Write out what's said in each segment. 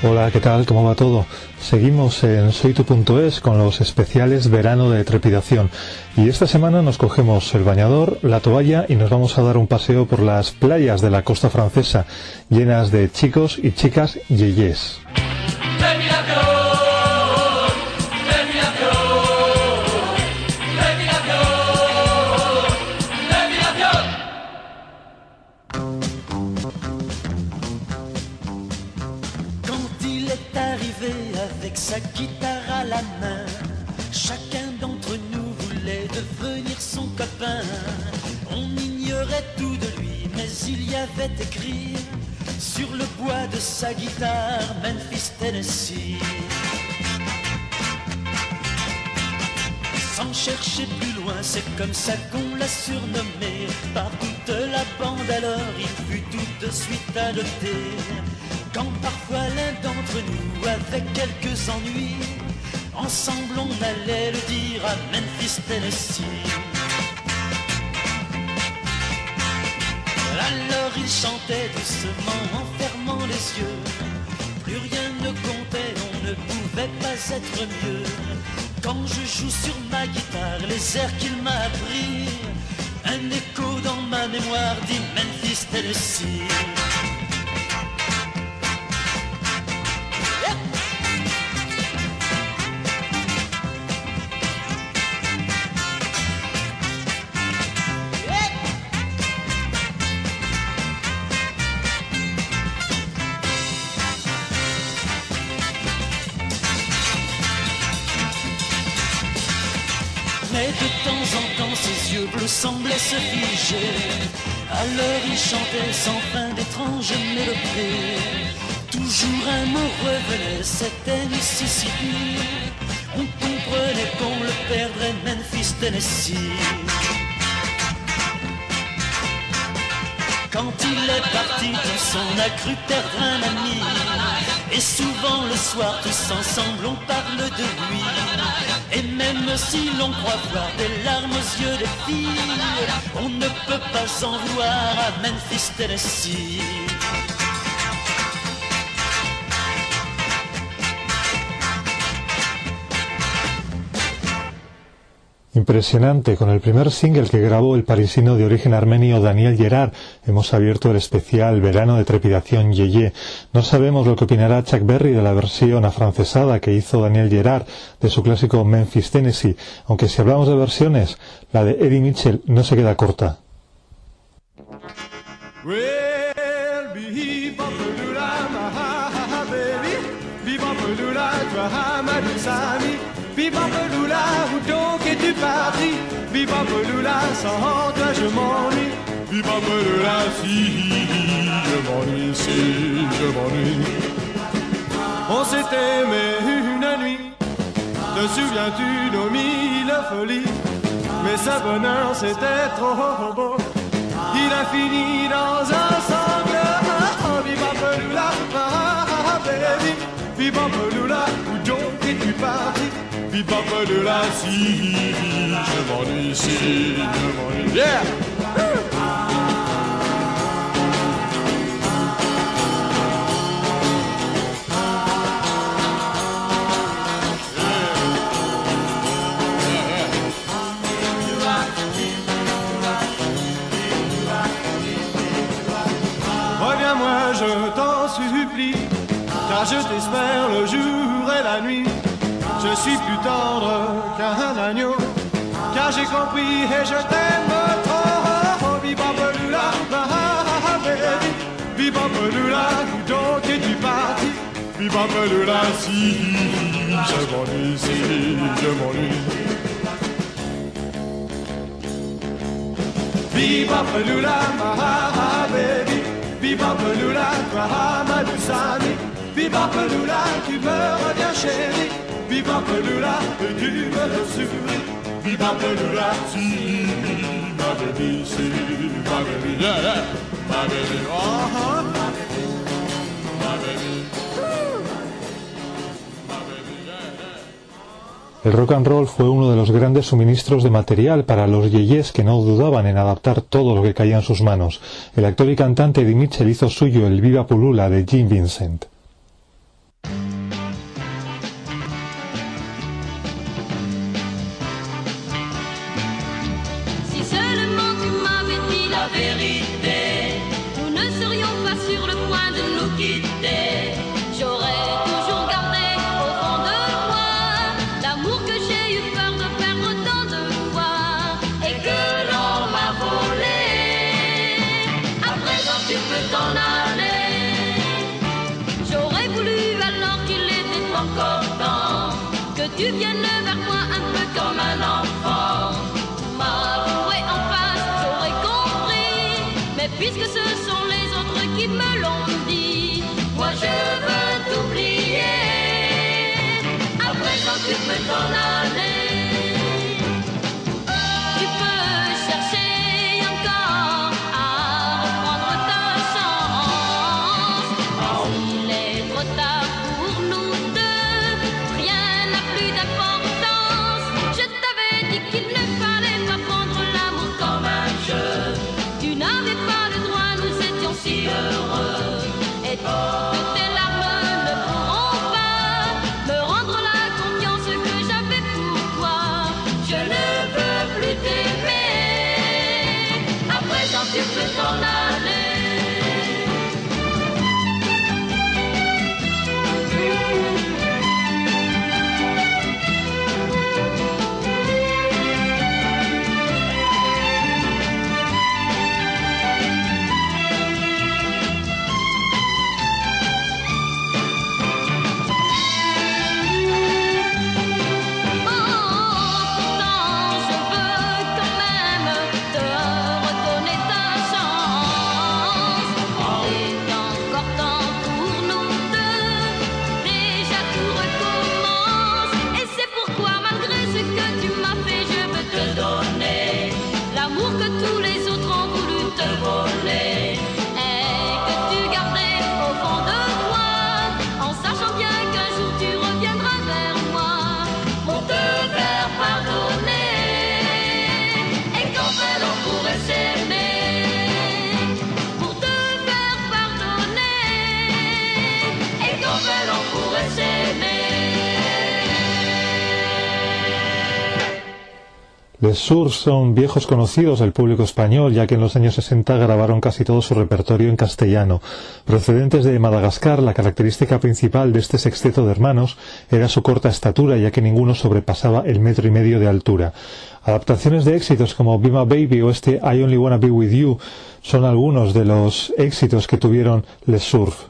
Hola, ¿qué tal? ¿Cómo va todo? Seguimos en soytu.es con los especiales verano de trepidación y esta semana nos cogemos el bañador, la toalla y nos vamos a dar un paseo por las playas de la costa francesa llenas de chicos y chicas yeyes. Écrit sur le bois de sa guitare Memphis, Tennessee. Sans chercher plus loin, c'est comme ça qu'on l'a surnommé. Par toute la bande alors, il fut tout de suite adopté. Quand parfois l'un d'entre nous avait quelques ennuis, ensemble on allait le dire à Memphis, Tennessee. Il chantait doucement en fermant les yeux. Plus rien ne comptait, on ne pouvait pas être mieux. Quand je joue sur ma guitare les airs qu'il m'a appris, un écho dans ma mémoire dit Memphis, Tennessee. Semblait se figer. Alors il chantait sans fin d'étranges mélodies. Toujours un mot revenait, c'était Mississippi. On comprenait qu'on le perdrait Memphis, Tennessee. Quand il est parti, tous on a cru perdre un ami. Et souvent le soir, tous ensemble, on parle de lui. Et même si l'on croit voir des larmes aux yeux des filles, on ne peut pas en voir à Memphis, Tennessee. Impresionante, con el primer single que grabó el parisino de origen armenio Daniel Gerard, hemos abierto el especial Verano de Trepidación Yeye. No sabemos lo que opinará Chuck Berry de la versión afrancesada que hizo Daniel Gerard de su clásico Memphis, Tennessee, aunque si hablamos de versiones, la de Eddie Mitchell no se queda corta. Bibambeloula, sans toi je m'ennuie. Bibambeloula, si je m'ennuie, si je m'ennuie. On s'est aimé une nuit, te souviens-tu nos mille folies? Mais ce bonheur c'était trop beau, il a fini dans un sanglant. Bibambeloula, ah, ah, baby, Bibambeloula, où donc es-tu parti Bebop de la si je m'ennuie si je m'ennuie. Yeah! Reviens-moi, je t'en supplie, car je t'espère tendre qu'un agneau, car j'ai compris et je t'aime trop. Bibambelula, baby, bibambelula, où donc es-tu parti? Bibambelula, si je m'ennuie, si je m'ennuie. Bibambelula, baby, bibambelula, ma douce amie. Bibambelula, tu me reviens chérie. Viva. Viva. El rock and roll fue uno de los grandes suministros de material para los yeyes que no dudaban en adaptar todo lo que caía en sus manos. El actor y cantante Eddie Mitchell hizo suyo el Viva Pulula de Jim Vincent. Tu viens vers moi un peu comme un enfant. M'avouer en face, j'aurais compris. Mais puisque ce sont les autres qui me l'ont dit, moi je veux t'oublier. Après, quand tu me donnes Sur son viejos conocidos del público español, ya que en los años 60 grabaron casi todo su repertorio en castellano. Procedentes de Madagascar, la característica principal de este sexteto de hermanos era su corta estatura, ya que ninguno sobrepasaba el metro y medio de altura. Adaptaciones de éxitos como Be My Baby o este I Only Wanna Be With You son algunos de los éxitos que tuvieron Les Surf.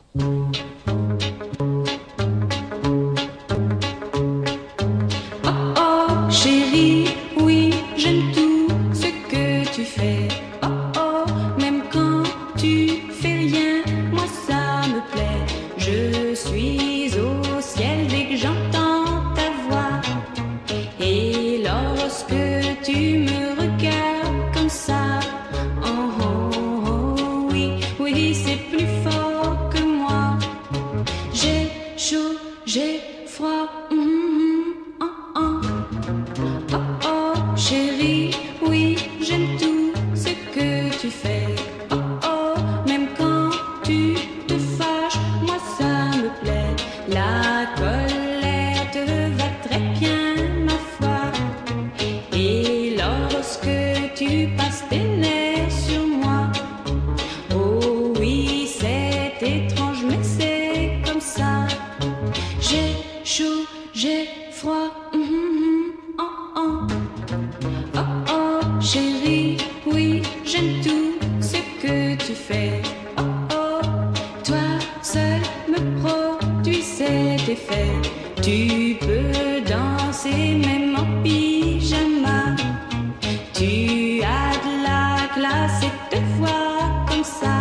fois, on s'arrête.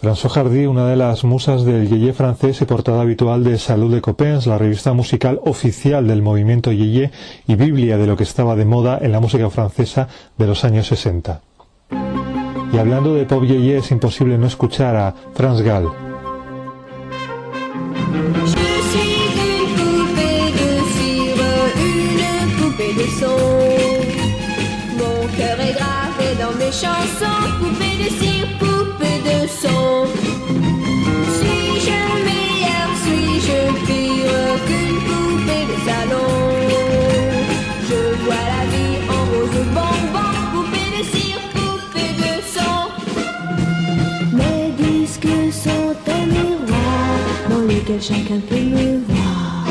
François Hardy, una de las musas del yeye francés y portada habitual de Salud de Copens, la revista musical oficial del movimiento yeye y biblia de lo que estaba de moda en la música francesa de los años 60. Y hablando de Pop Yeye es imposible no escuchar a Franz Gall. chansons, poupée de cire, poupée de son. Chacun peut me voir.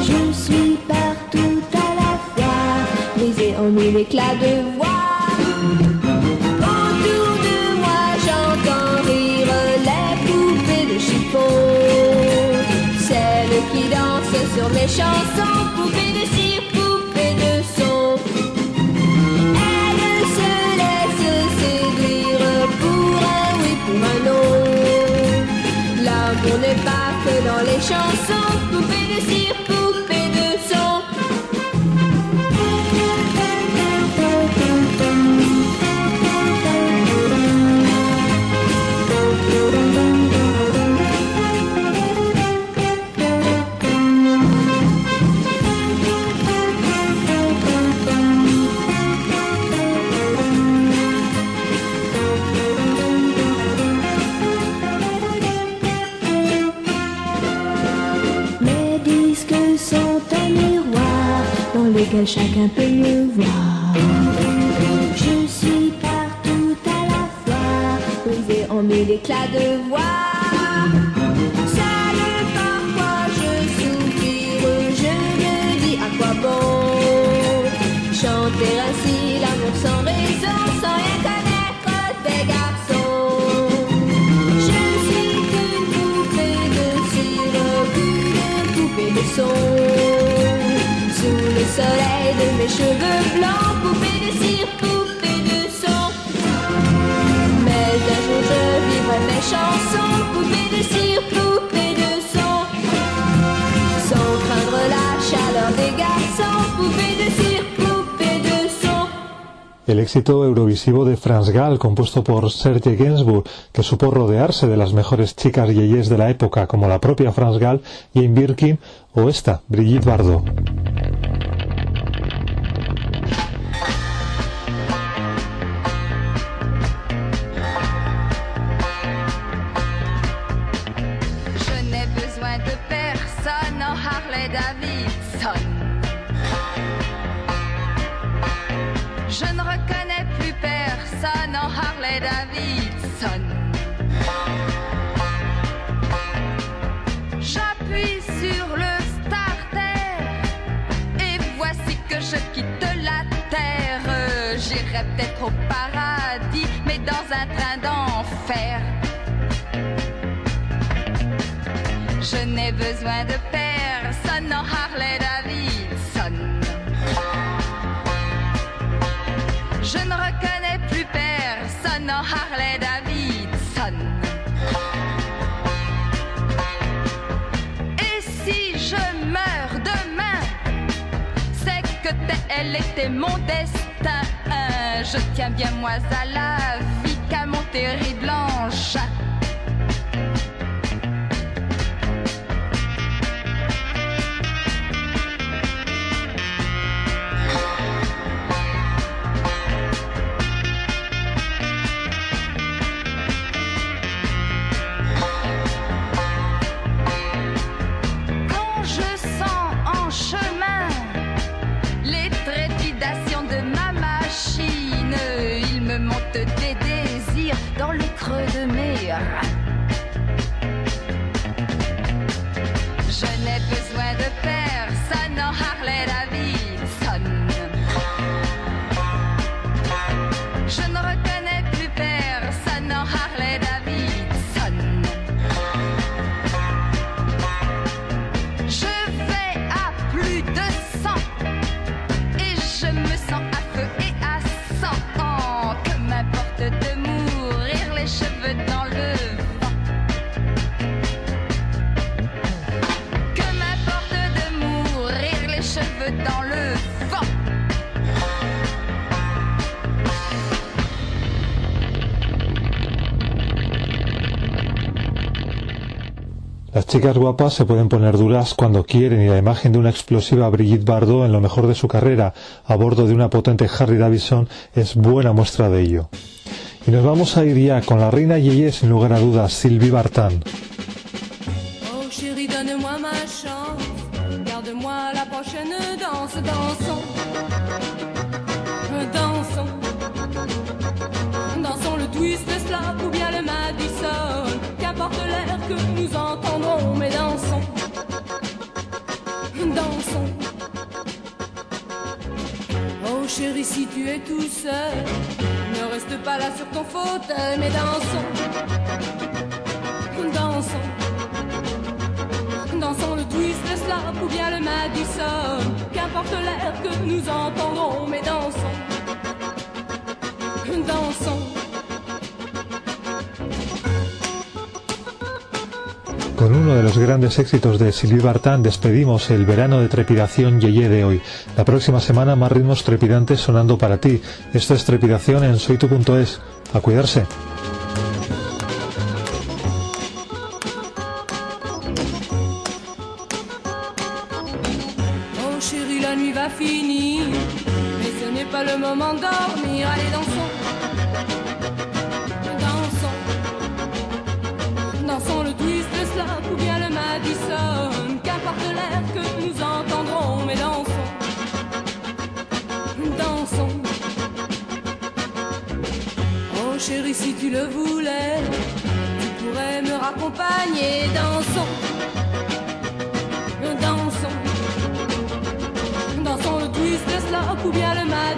Je suis partout à la fois, brisé en mille éclats de voix. Autour de moi, j'entends rire les poupées de chiffon. Celles qui dansent sur mes chansons, show. So à quoi bon chanter ainsi l'amour sans raison, sans rien connaître des garçons. Je suis qu'une poupée de cire, qu'une poupée de son. Sous le soleil de mes cheveux blancs, poupée de cire, El éxito eurovisivo de Franz Gall, compuesto por Serge Gainsbourg, que supo rodearse de las mejores chicas yeyes de la época, como la propia Franz Gall, Jane Birkin o esta, Brigitte Bardot. Davidson. Je ne reconnais plus personne en Harley Davidson. J'appuie sur le starter et voici que je quitte la terre. J'irai peut-être au paradis, mais dans un train d'enfer. Je n'ai besoin de personne Harley Davidson. Je ne reconnais plus personne en Harley Davidson. Et si je meurs demain, c'est que tel était mon destin. Je tiens bien moi à la vie qu'à mon terrible engin. Chicas guapas se pueden poner duras cuando quieren y la imagen de una explosiva Brigitte Bardot en lo mejor de su carrera a bordo de una potente Harry Davidson es buena muestra de ello. Y nos vamos a ir ya con la reina Yeye sin lugar a dudas, Sylvie Vartan. Oh. Chérie, si tu es tout seul, ne reste pas là sur ton fauteuil, mais dansons. Dansons. Dansons le twist, le slap ou bien le Madison. Qu'importe l'air que nous entendrons, mais dansons. Dansons. Con uno de los grandes éxitos de Sylvie Vartan despedimos el verano de trepidación Yeye de hoy. La próxima semana más ritmos trepidantes sonando para ti. Esto es trepidación en soytu.es. A cuidarse. Oh le moment ou bien le Madison. Qu'importe l'air que nous entendrons, mais dansons. Dansons. Oh chérie, si tu le voulais, tu pourrais me raccompagner. Dansons. Dansons. Dansons le twist, le slap ou bien le Madison.